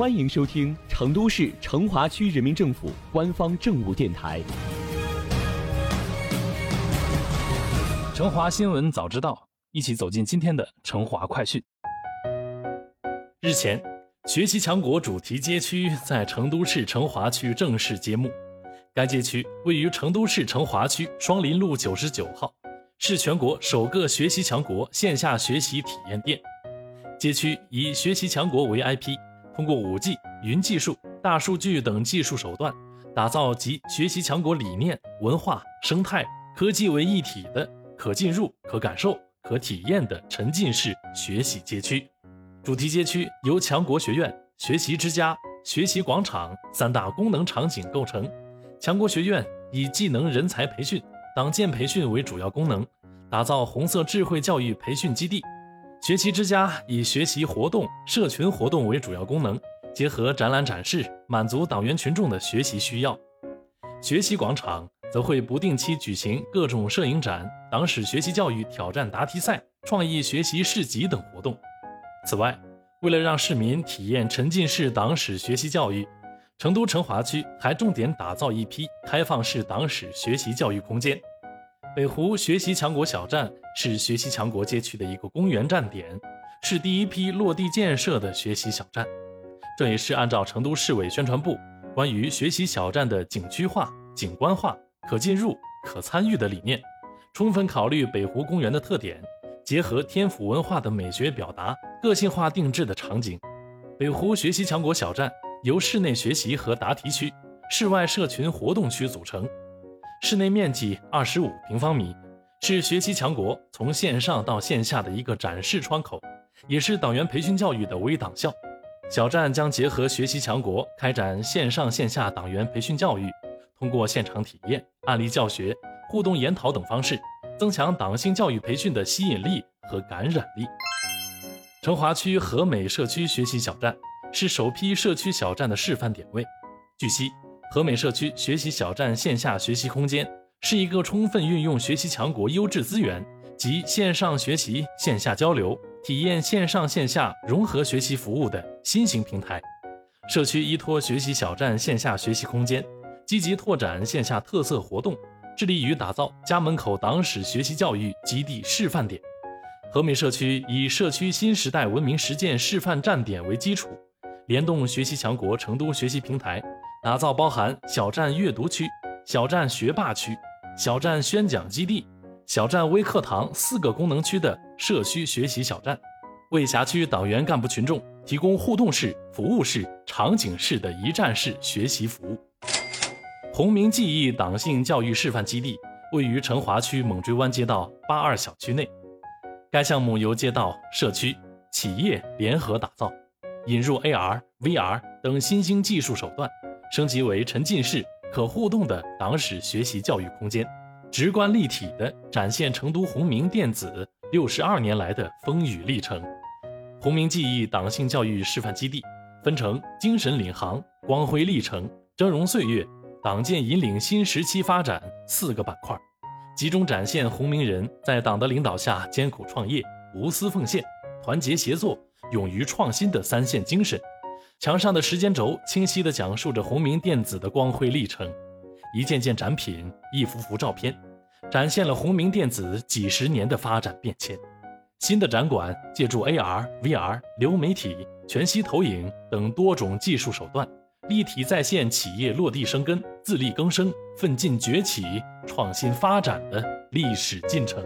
欢迎收听成都市成华区人民政府官方政务电台《成华新闻早知道》，一起走进今天的成华快讯。日前，学习强国主题街区在成都市成华区正式揭幕。该街区位于成都市成华区双林路九十九号，是全国首个学习强国线下学习体验店。街区以学习强国为 IP。通过 5G、云技术、大数据等技术手段，打造集学习强国理念、文化、生态、科技为一体的可进入、可感受、可体验的沉浸式学习街区。主题街区由强国学院、学习之家、学习广场三大功能场景构成。强国学院以技能人才培训、党建培训为主要功能，打造红色智慧教育培训基地。学习之家以学习活动、社群活动为主要功能，结合展览展示，满足党员群众的学习需要。学习广场则会不定期举行各种摄影展、党史学习教育挑战答题赛、创意学习市集等活动。此外，为了让市民体验沉浸式党史学习教育，成都成华区还重点打造一批开放式党史学习教育空间。北湖学习强国小站是学习强国街区的一个公园站点，是第一批落地建设的学习小站。这也是按照成都市委宣传部关于学习小站的景区化、景观化、可进入、可参与的理念，充分考虑北湖公园的特点，结合天府文化的美学表达，个性化定制的场景。北湖学习强国小站由室内学习和答题区、室外社群活动区组成。室内面积二十五平方米，是学习强国从线上到线下的一个展示窗口，也是党员培训教育的微党校。小站将结合学习强国开展线上线下党员培训教育，通过现场体验、案例教学、互动研讨等方式，增强党性教育培训的吸引力和感染力。成华区和美社区学习小站是首批社区小站的示范点位。据悉。和美社区学习小站线下学习空间是一个充分运用学习强国优质资源及线上学习、线下交流、体验线上线下融合学习服务的新型平台。社区依托学习小站线下学习空间，积极拓展线下特色活动，致力于打造家门口党史学习教育基地示范点。和美社区以社区新时代文明实践示范站点为基础，联动学习强国成都学习平台。打造包含小站阅读区、小站学霸区、小站宣讲基地、小站微课堂四个功能区的社区学习小站，为辖区党员干部群众提供互动式、服务式、场景式的一站式学习服务。红明记忆党性教育示范基地位于成华区猛追湾街道八二小区内，该项目由街道、社区、企业联合打造，引入 AR、VR 等新兴技术手段。升级为沉浸式、可互动的党史学习教育空间，直观立体地展现成都红明电子六十二年来的风雨历程。红明记忆党性教育示范基地分成精神领航、光辉历程、峥嵘岁月、党建引领新时期发展四个板块，集中展现红明人在党的领导下艰苦创业、无私奉献、团结协作、勇于创新的三线精神。墙上的时间轴清晰地讲述着鸿明电子的光辉历程，一件件展品，一幅幅照片，展现了鸿明电子几十年的发展变迁。新的展馆借助 AR、VR、流媒体、全息投影等多种技术手段，立体再现企业落地生根、自力更生、奋进崛起、创新发展的历史进程。